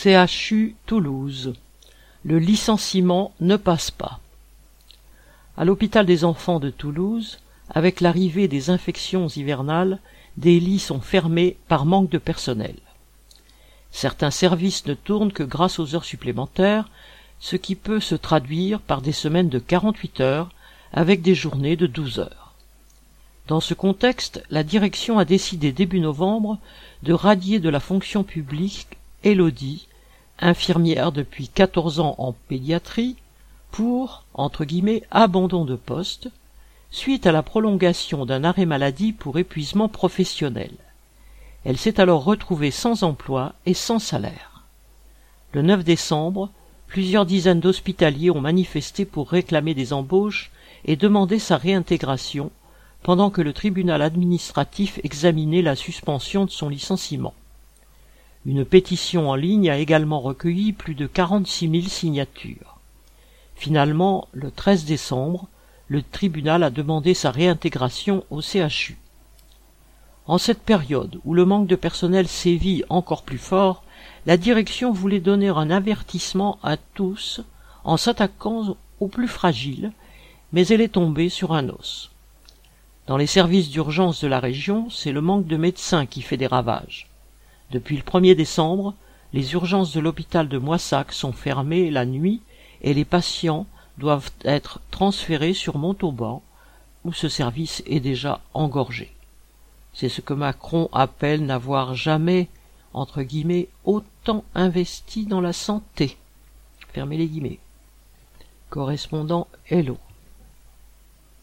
CHU Toulouse. Le licenciement ne passe pas. À l'hôpital des enfants de Toulouse, avec l'arrivée des infections hivernales, des lits sont fermés par manque de personnel. Certains services ne tournent que grâce aux heures supplémentaires, ce qui peut se traduire par des semaines de 48 heures avec des journées de 12 heures. Dans ce contexte, la direction a décidé début novembre de radier de la fonction publique Elodie, infirmière depuis 14 ans en pédiatrie, pour, entre guillemets, abandon de poste, suite à la prolongation d'un arrêt maladie pour épuisement professionnel. Elle s'est alors retrouvée sans emploi et sans salaire. Le 9 décembre, plusieurs dizaines d'hospitaliers ont manifesté pour réclamer des embauches et demander sa réintégration pendant que le tribunal administratif examinait la suspension de son licenciement. Une pétition en ligne a également recueilli plus de 46 000 signatures. Finalement, le 13 décembre, le tribunal a demandé sa réintégration au CHU. En cette période où le manque de personnel sévit encore plus fort, la direction voulait donner un avertissement à tous en s'attaquant aux plus fragiles, mais elle est tombée sur un os. Dans les services d'urgence de la région, c'est le manque de médecins qui fait des ravages. Depuis le 1er décembre, les urgences de l'hôpital de Moissac sont fermées la nuit et les patients doivent être transférés sur Montauban, où ce service est déjà engorgé. C'est ce que Macron appelle n'avoir jamais, entre guillemets, autant investi dans la santé. Fermez les guillemets. Correspondant Hello.